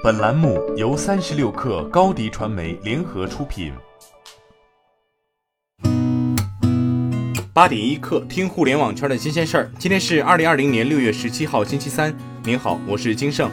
本栏目由三十六氪高低传媒联合出品。八点一刻，听互联网圈的新鲜事儿。今天是二零二零年六月十七号，星期三。您好，我是金盛。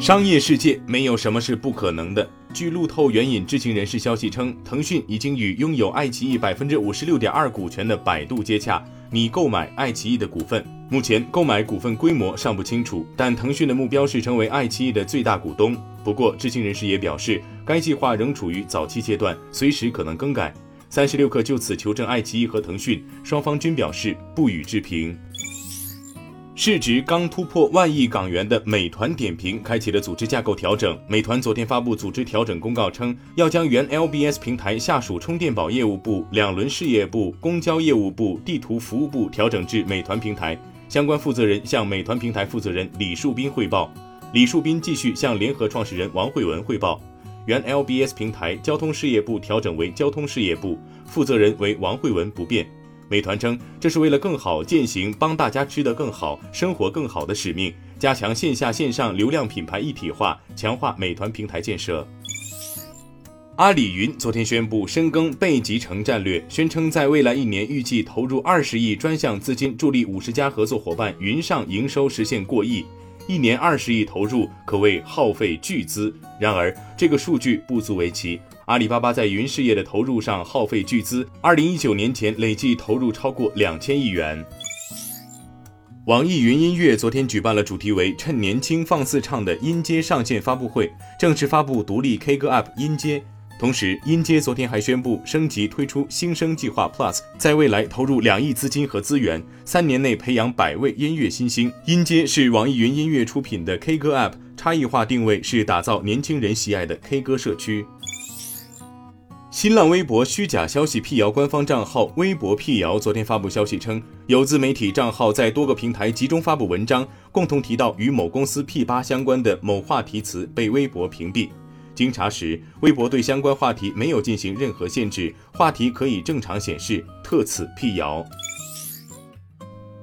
商业世界没有什么是不可能的。据路透援引知情人士消息称，腾讯已经与拥有爱奇艺百分之五十六点二股权的百度接洽，拟购买爱奇艺的股份。目前购买股份规模尚不清楚，但腾讯的目标是成为爱奇艺的最大股东。不过，知情人士也表示，该计划仍处于早期阶段，随时可能更改。三十六氪就此求证爱奇艺和腾讯，双方均表示不予置评。市值刚突破万亿港元的美团点评开启了组织架构调整。美团昨天发布组织调整公告称，要将原 LBS 平台下属充电宝业务部、两轮事业部、公交业务部、地图服务部调整至美团平台。相关负责人向美团平台负责人李树斌汇报，李树斌继续向联合创始人王慧文汇报。原 LBS 平台交通事业部调整为交通事业部，负责人为王慧文不变。美团称，这是为了更好践行帮大家吃得更好、生活更好的使命，加强线下线上流量品牌一体化，强化美团平台建设。阿里云昨天宣布深耕倍集成战略，宣称在未来一年预计投入二十亿专项资金，助力五十家合作伙伴云上营收实现过亿。一年二十亿投入，可谓耗费巨资。然而，这个数据不足为奇。阿里巴巴在云事业的投入上耗费巨资，二零一九年前累计投入超过两千亿元。网易云音乐昨天举办了主题为“趁年轻放肆唱”的音阶上线发布会，正式发布独立 K 歌 App 音阶。同时，音阶昨天还宣布升级推出新生计划 Plus，在未来投入两亿资金和资源，三年内培养百位音乐新星。音阶是网易云音乐出品的 K 歌 App，差异化定位是打造年轻人喜爱的 K 歌社区。新浪微博虚假消息辟谣官方账号微博辟谣昨天发布消息称，有自媒体账号在多个平台集中发布文章，共同提到与某公司 P 八相关的某话题词，被微博屏蔽。经查实，微博对相关话题没有进行任何限制，话题可以正常显示，特此辟谣。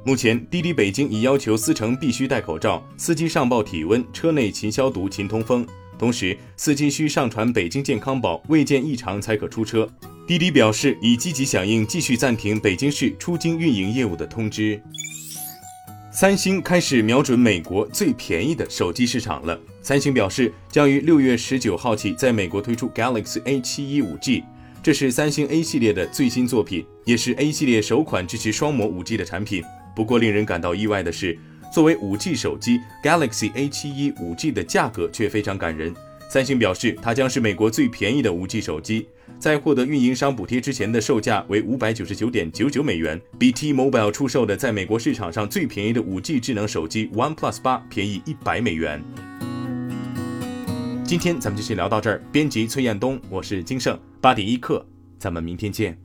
目前，滴滴北京已要求司乘必须戴口罩，司机上报体温，车内勤消毒、勤通风。同时，司机需上传北京健康宝，未见异常才可出车。滴滴表示已积极响应，继续暂停北京市出京运营业务的通知。三星开始瞄准美国最便宜的手机市场了。三星表示，将于六月十九号起在美国推出 Galaxy A 七一五 G，这是三星 A 系列的最新作品，也是 A 系列首款支持双模五 G 的产品。不过，令人感到意外的是，作为五 G 手机，Galaxy A 七一五 G 的价格却非常感人。三星表示，它将是美国最便宜的五 G 手机。在获得运营商补贴之前的售价为五百九十九点九九美元，比 T-Mobile 出售的在美国市场上最便宜的 5G 智能手机 OnePlus 八便宜一百美元。今天咱们就先聊到这儿。编辑崔彦东，我是金盛八点一刻，咱们明天见。